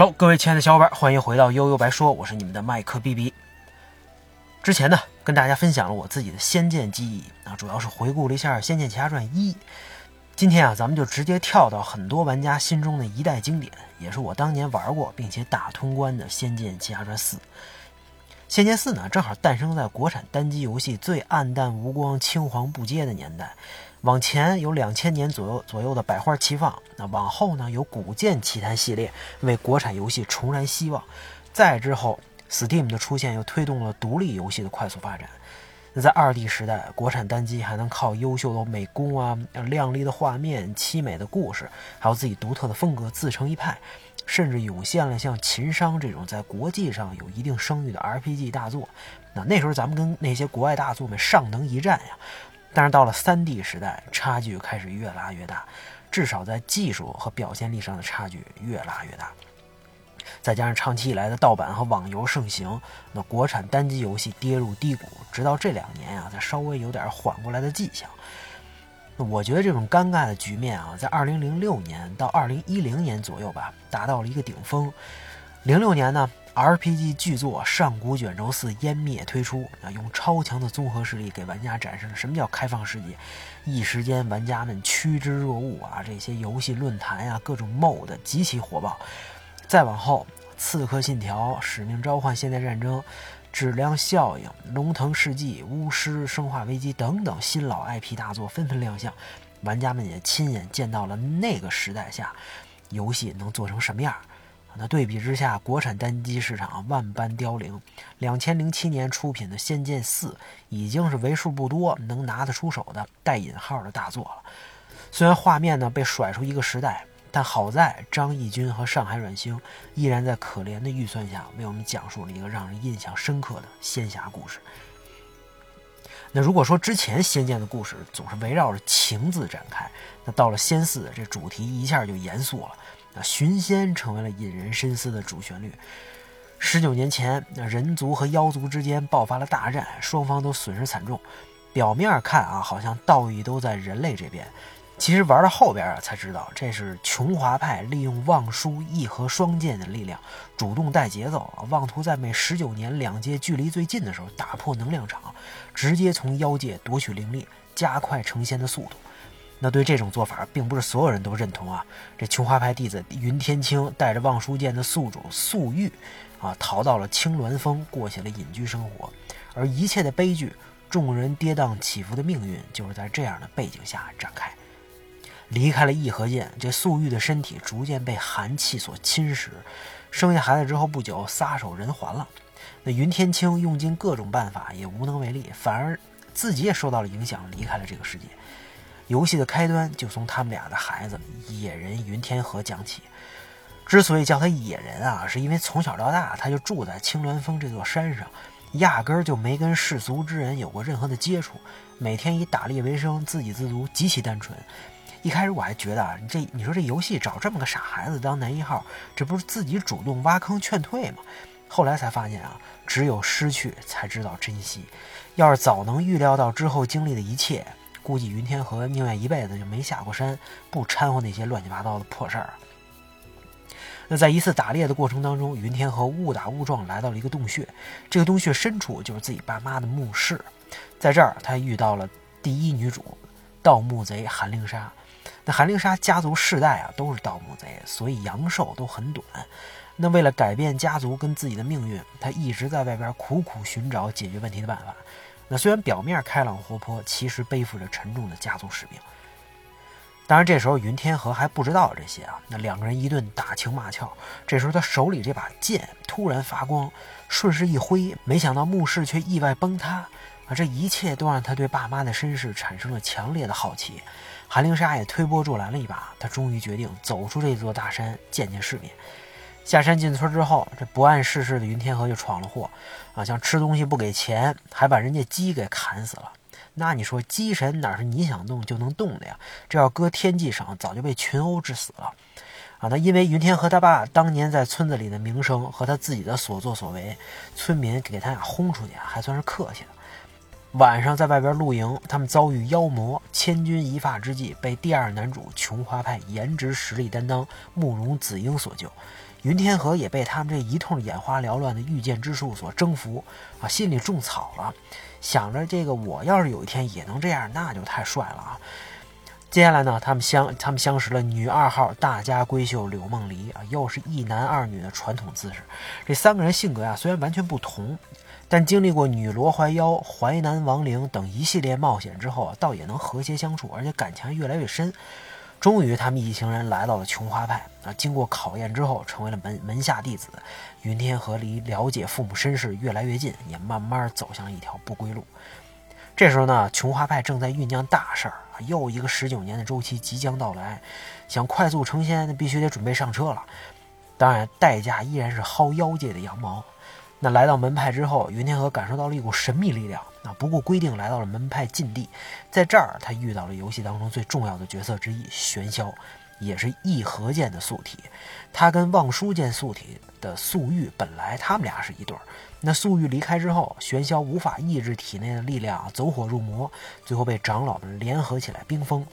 Hello，各位亲爱的小伙伴，欢迎回到悠悠白说，我是你们的麦克 B B。之前呢，跟大家分享了我自己的《仙剑》记忆啊，主要是回顾了一下《仙剑奇侠传一》。今天啊，咱们就直接跳到很多玩家心中的一代经典，也是我当年玩过并且打通关的《仙剑奇侠传四》。《仙剑四》呢，正好诞生在国产单机游戏最暗淡无光、青黄不接的年代。往前有两千年左右左右的百花齐放，那往后呢有古剑奇谭系列为国产游戏重燃希望，再之后 Steam 的出现又推动了独立游戏的快速发展。那在二 D 时代，国产单机还能靠优秀的美工啊、亮丽的画面、凄美的故事，还有自己独特的风格自成一派，甚至涌现了像《秦商》这种在国际上有一定声誉的 RPG 大作。那那时候咱们跟那些国外大作们尚能一战呀。但是到了三 D 时代，差距开始越拉越大，至少在技术和表现力上的差距越拉越大。再加上长期以来的盗版和网游盛行，那国产单机游戏跌入低谷，直到这两年啊，才稍微有点缓过来的迹象。我觉得这种尴尬的局面啊，在2006年到2010年左右吧，达到了一个顶峰。06年呢。RPG 巨作《上古卷轴四》湮灭推出啊，用超强的综合实力给玩家展示了什么叫开放世界。一时间，玩家们趋之若鹜啊！这些游戏论坛呀，各种 MOD 极其火爆。再往后，《刺客信条》《使命召唤：现代战争》《质量效应》《龙腾世纪》《巫师》《生化危机》等等新老 IP 大作纷纷亮相，玩家们也亲眼见到了那个时代下游戏能做成什么样。那对比之下，国产单机市场万般凋零。两千零七年出品的《仙剑四》已经是为数不多能拿得出手的带引号的大作了。虽然画面呢被甩出一个时代，但好在张艺军和上海软星依然在可怜的预算下为我们讲述了一个让人印象深刻的仙侠故事。那如果说之前《仙剑》的故事总是围绕着情字展开，那到了《仙四》，这主题一下就严肃了。那寻仙成为了引人深思的主旋律。十九年前，那人族和妖族之间爆发了大战，双方都损失惨重。表面看啊，好像道义都在人类这边，其实玩到后边啊，才知道这是琼华派利用望舒义和双剑的力量，主动带节奏啊，妄图在每十九年两界距离最近的时候打破能量场，直接从妖界夺取灵力，加快成仙的速度。那对这种做法，并不是所有人都认同啊。这琼花派弟子云天青带着望舒剑的宿主素玉，啊，逃到了青鸾峰，过起了隐居生活。而一切的悲剧，众人跌宕起伏的命运，就是在这样的背景下展开。离开了义和剑，这素玉的身体逐渐被寒气所侵蚀。生下孩子之后不久，撒手人寰了。那云天青用尽各种办法，也无能为力，反而自己也受到了影响，离开了这个世界。游戏的开端就从他们俩的孩子野人云天河讲起。之所以叫他野人啊，是因为从小到大他就住在青鸾峰这座山上，压根儿就没跟世俗之人有过任何的接触，每天以打猎为生，自给自足，极其单纯。一开始我还觉得啊，这你说这游戏找这么个傻孩子当男一号，这不是自己主动挖坑劝退吗？后来才发现啊，只有失去才知道珍惜。要是早能预料到之后经历的一切。估计云天河宁愿一辈子就没下过山，不掺和那些乱七八糟的破事儿。那在一次打猎的过程当中，云天河误打误撞来到了一个洞穴，这个洞穴深处就是自己爸妈的墓室。在这儿，他遇到了第一女主盗墓贼韩令莎。那韩令莎家族世代啊都是盗墓贼，所以阳寿都很短。那为了改变家族跟自己的命运，他一直在外边苦苦寻找解决问题的办法。那虽然表面开朗活泼，其实背负着沉重的家族使命。当然，这时候云天河还不知道这些啊。那两个人一顿打情骂俏，这时候他手里这把剑突然发光，顺势一挥，没想到墓室却意外崩塌啊！这一切都让他对爸妈的身世产生了强烈的好奇。韩灵莎也推波助澜了一把，他终于决定走出这座大山，见见世面。下山进村之后，这不谙世事的云天河就闯了祸，啊，像吃东西不给钱，还把人家鸡给砍死了。那你说鸡神哪是你想动就能动的呀？这要搁天际上，早就被群殴致死了。啊，那因为云天河他爸当年在村子里的名声和他自己的所作所为，村民给他俩轰出去还算是客气的。晚上在外边露营，他们遭遇妖魔，千钧一发之际被第二男主琼花派颜值实力担当慕容紫英所救。云天河也被他们这一通眼花缭乱的御剑之术所征服啊，心里种草了，想着这个我要是有一天也能这样，那就太帅了啊！接下来呢，他们相他们相识了女二号大家闺秀柳梦离啊，又是一男二女的传统姿势。这三个人性格呀虽然完全不同，但经历过女罗怀妖、淮南亡灵等一系列冒险之后啊，倒也能和谐相处，而且感情越来越深。终于，他们一行人来到了琼花派啊！经过考验之后，成为了门门下弟子。云天河离了解父母身世越来越近，也慢慢走向了一条不归路。这时候呢，琼花派正在酝酿大事儿啊！又一个十九年的周期即将到来，想快速成仙，那必须得准备上车了。当然，代价依然是薅妖界的羊毛。那来到门派之后，云天河感受到了一股神秘力量。啊，不顾规定来到了门派禁地，在这儿他遇到了游戏当中最重要的角色之一玄霄，也是义和剑的宿体。他跟望舒剑宿体的素玉本来他们俩是一对儿。那素玉离开之后，玄霄无法抑制体内的力量，走火入魔，最后被长老们联合起来冰封。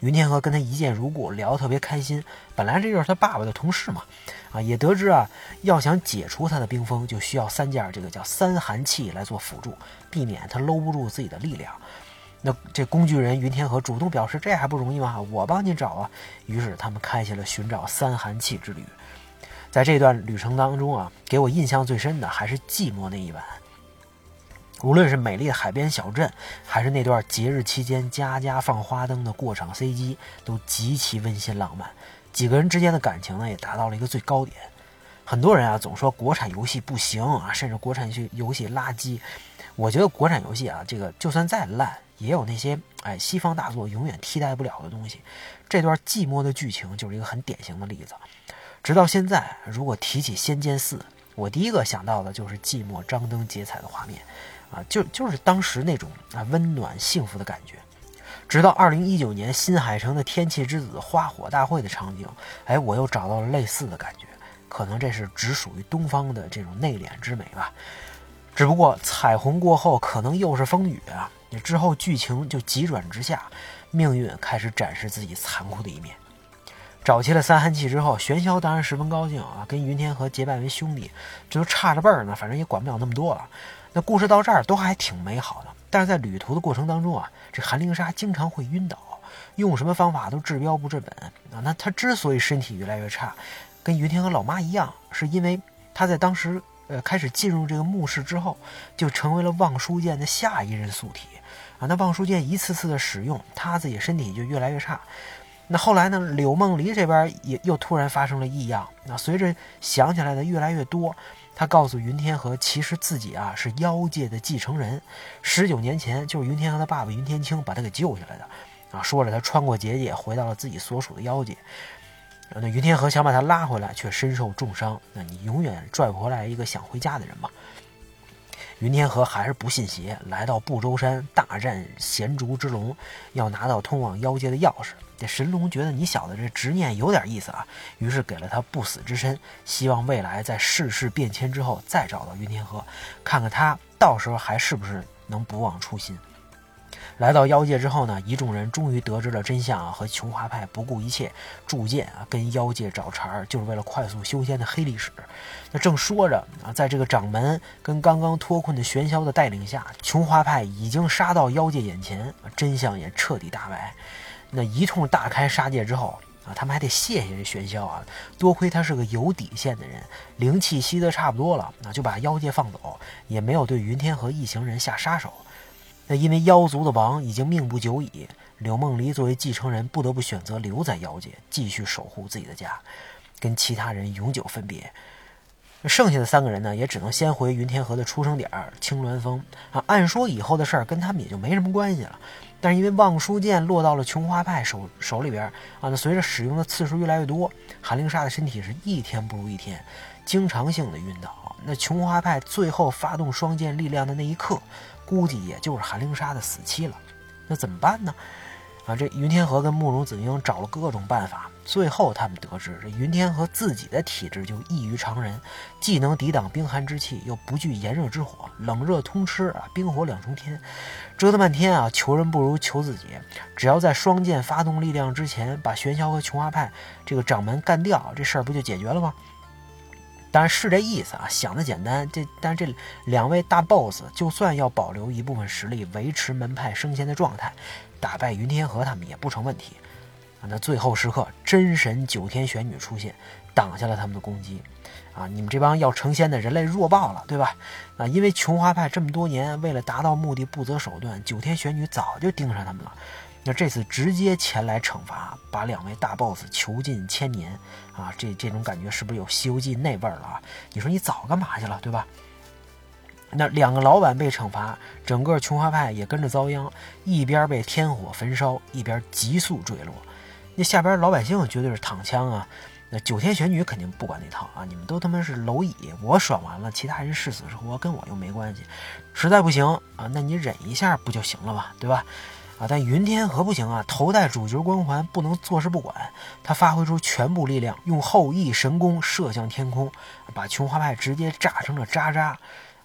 云天河跟他一见如故，聊得特别开心。本来这就是他爸爸的同事嘛，啊，也得知啊，要想解除他的冰封，就需要三件这个叫三寒器来做辅助，避免他搂不住自己的力量。那这工具人云天河主动表示，这还不容易吗？我帮你找啊。于是他们开启了寻找三寒器之旅。在这段旅程当中啊，给我印象最深的还是寂寞那一晚。无论是美丽的海边小镇，还是那段节日期间家家放花灯的过场 CG，都极其温馨浪漫。几个人之间的感情呢，也达到了一个最高点。很多人啊，总说国产游戏不行啊，甚至国产游游戏垃圾。我觉得国产游戏啊，这个就算再烂，也有那些哎西方大作永远替代不了的东西。这段寂寞的剧情就是一个很典型的例子。直到现在，如果提起《仙剑四》，我第一个想到的就是寂寞张灯结彩的画面。啊，就就是当时那种啊温暖幸福的感觉，直到二零一九年新海诚的《天气之子》花火大会的场景，哎，我又找到了类似的感觉，可能这是只属于东方的这种内敛之美吧。只不过彩虹过后可能又是风雨啊，之后剧情就急转直下，命运开始展示自己残酷的一面。找齐了三寒气之后，玄霄当然十分高兴啊，跟云天河结拜为兄弟，这都差着辈儿呢，反正也管不了那么多了。那故事到这儿都还挺美好的，但是在旅途的过程当中啊，这韩灵莎经常会晕倒，用什么方法都治标不治本啊。那她之所以身体越来越差，跟云天和老妈一样，是因为她在当时呃开始进入这个墓室之后，就成为了望舒剑的下一任宿体啊。那望舒剑一次次的使用，她自己身体就越来越差。那后来呢，柳梦离这边也又突然发生了异样，那随着想起来的越来越多。他告诉云天河，其实自己啊是妖界的继承人，十九年前就是云天河的爸爸云天青把他给救下来的，啊，说着他穿过结界回到了自己所属的妖界，那云天河想把他拉回来，却身受重伤，那你永远拽不回来一个想回家的人嘛。云天河还是不信邪，来到不周山大战咸竹之龙，要拿到通往妖界的钥匙。这神龙觉得你小子这执念有点意思啊，于是给了他不死之身，希望未来在世事变迁之后再找到云天河，看看他到时候还是不是能不忘初心。来到妖界之后呢，一众人终于得知了真相啊，和琼华派不顾一切铸剑啊，跟妖界找茬儿，就是为了快速修仙的黑历史。那正说着啊，在这个掌门跟刚刚脱困的玄霄的带领下，琼华派已经杀到妖界眼前，真相也彻底大白。那一通大开杀戒之后啊，他们还得谢谢这玄霄啊，多亏他是个有底线的人，灵气吸得差不多了，那就把妖界放走，也没有对云天和一行人下杀手。那因为妖族的王已经命不久矣，柳梦离作为继承人不得不选择留在妖界，继续守护自己的家，跟其他人永久分别。剩下的三个人呢，也只能先回云天河的出生点青鸾峰啊。按说以后的事儿跟他们也就没什么关系了，但是因为望舒剑落到了琼花派手手里边啊，那随着使用的次数越来越多，韩灵莎的身体是一天不如一天，经常性的晕倒。那琼花派最后发动双剑力量的那一刻，估计也就是韩灵莎的死期了。那怎么办呢？啊，这云天河跟慕容子英找了各种办法，最后他们得知这云天河自己的体质就异于常人，既能抵挡冰寒之气，又不惧炎热之火，冷热通吃啊，冰火两重天。折腾半天啊，求人不如求自己，只要在双剑发动力量之前，把玄霄和琼华派这个掌门干掉，这事儿不就解决了吗？当然是这意思啊，想的简单。这但是这两位大 boss，就算要保留一部分实力，维持门派升仙的状态，打败云天河他们也不成问题。啊，那最后时刻，真神九天玄女出现，挡下了他们的攻击。啊，你们这帮要成仙的人类弱爆了，对吧？啊，因为琼华派这么多年为了达到目的不择手段，九天玄女早就盯上他们了。那这次直接前来惩罚，把两位大 boss 囚禁千年，啊，这这种感觉是不是有《西游记》那味儿了啊？你说你早干嘛去了，对吧？那两个老板被惩罚，整个琼华派也跟着遭殃，一边被天火焚烧，一边急速坠落。那下边老百姓绝对是躺枪啊！那九天玄女肯定不管那套啊！你们都他妈是蝼蚁，我爽完了，其他人是死是活跟我又没关系。实在不行啊，那你忍一下不就行了吧，对吧？啊，但云天河不行啊，头戴主角光环，不能坐视不管。他发挥出全部力量，用后羿神功射向天空，把琼花派直接炸成了渣渣。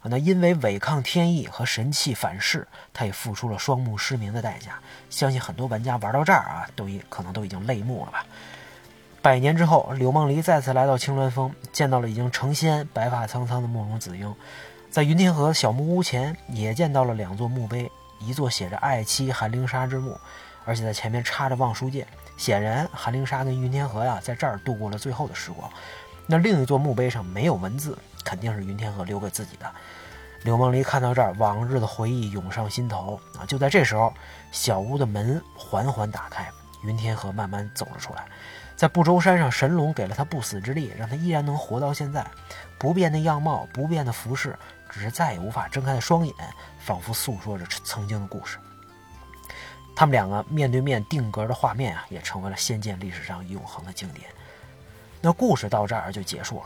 啊，那因为违抗天意和神器反噬，他也付出了双目失明的代价。相信很多玩家玩到这儿啊，都已可能都已经泪目了吧。百年之后，柳梦璃再次来到青鸾峰，见到了已经成仙、白发苍苍的慕容子英，在云天河小木屋前也见到了两座墓碑。一座写着“爱妻韩灵莎”之墓，而且在前面插着望舒剑。显然，韩灵莎跟云天河呀在这儿度过了最后的时光。那另一座墓碑上没有文字，肯定是云天河留给自己的。柳梦璃看到这儿，往日的回忆涌上心头啊！就在这时候，小屋的门缓缓打开，云天河慢慢走了出来。在不周山上，神龙给了他不死之力，让他依然能活到现在。不变的样貌，不变的服饰。只是再也无法睁开的双眼，仿佛诉说着曾经的故事。他们两个面对面定格的画面啊，也成为了仙剑历史上永恒的经典。那故事到这儿就结束了。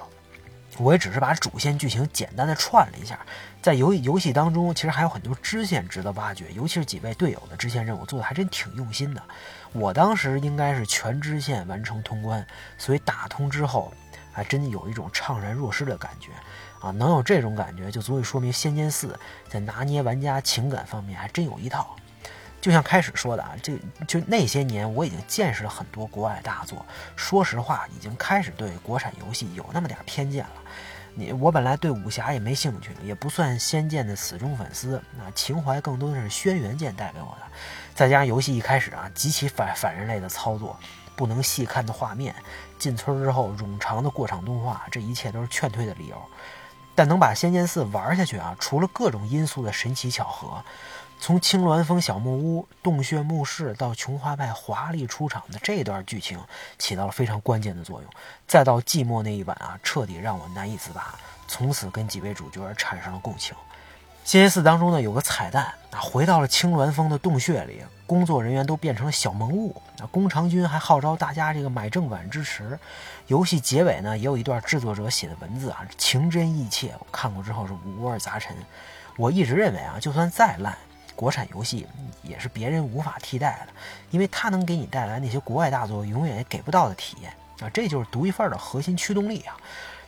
我也只是把主线剧情简单的串了一下。在游游戏当中，其实还有很多支线值得挖掘，尤其是几位队友的支线任务做的还真挺用心的。我当时应该是全支线完成通关，所以打通之后，还真有一种怅然若失的感觉。啊，能有这种感觉，就足以说明《仙剑四》在拿捏玩家情感方面还真有一套。就像开始说的啊，这就那些年我已经见识了很多国外大作，说实话，已经开始对国产游戏有那么点偏见了。你我本来对武侠也没兴趣，也不算《仙剑》的死忠粉丝，那情怀更多的是轩辕剑带给我的。再加上游戏一开始啊，极其反反人类的操作，不能细看的画面，进村之后冗长的过场动画，这一切都是劝退的理由。但能把《仙剑四》玩下去啊，除了各种因素的神奇巧合，从青鸾峰小木屋、洞穴墓室到琼花派华丽出场的这段剧情，起到了非常关键的作用。再到寂寞那一晚啊，彻底让我难以自拔，从此跟几位主角产生了共情。《仙剑四》当中呢，有个彩蛋啊，回到了青鸾峰的洞穴里，工作人员都变成了小萌物。啊，宫长君还号召大家这个买正版支持。游戏结尾呢，也有一段制作者写的文字啊，情真意切。我看过之后是五味杂陈。我一直认为啊，就算再烂，国产游戏也是别人无法替代的，因为它能给你带来那些国外大作永远也给不到的体验啊，这就是独一份的核心驱动力啊。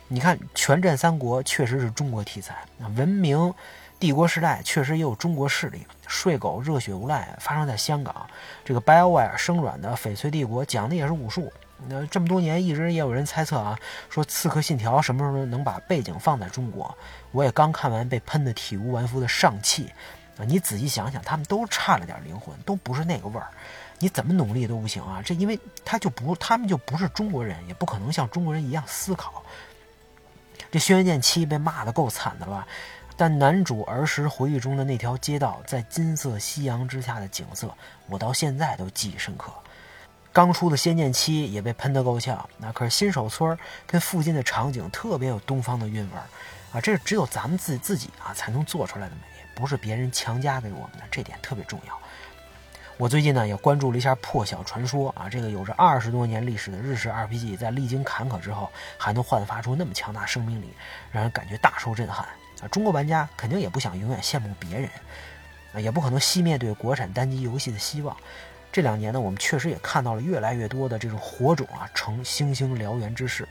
你看《全战三国》确实是中国题材啊，文明。帝国时代确实也有中国势力，睡狗热血无赖发生在香港。这个 BioWare 生软的翡翠帝国讲的也是武术。那这么多年一直也有人猜测啊，说刺客信条什么时候能把背景放在中国？我也刚看完被喷得体无完肤的上汽啊，你仔细想想，他们都差了点灵魂，都不是那个味儿。你怎么努力都不行啊！这因为他就不，他们就不是中国人，也不可能像中国人一样思考。这轩辕剑七被骂的够惨的了吧？但男主儿时回忆中的那条街道，在金色夕阳之下的景色，我到现在都记忆深刻。刚出的《仙剑七》也被喷得够呛，那可是新手村跟附近的场景特别有东方的韵味儿啊！这是只有咱们自自己啊才能做出来的美，不是别人强加给我们的，这点特别重要。我最近呢也关注了一下《破晓传说》啊，这个有着二十多年历史的日式 RPG，在历经坎坷之后，还能焕发出那么强大生命力，让人感觉大受震撼。啊，中国玩家肯定也不想永远羡慕别人，啊，也不可能熄灭对国产单机游戏的希望。这两年呢，我们确实也看到了越来越多的这种火种啊成星星燎原之势。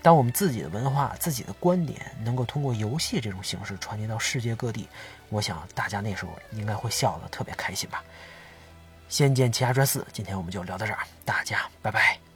当我们自己的文化、自己的观点能够通过游戏这种形式传递到世界各地，我想大家那时候应该会笑得特别开心吧。《仙剑奇侠传四》，今天我们就聊到这儿，大家拜拜。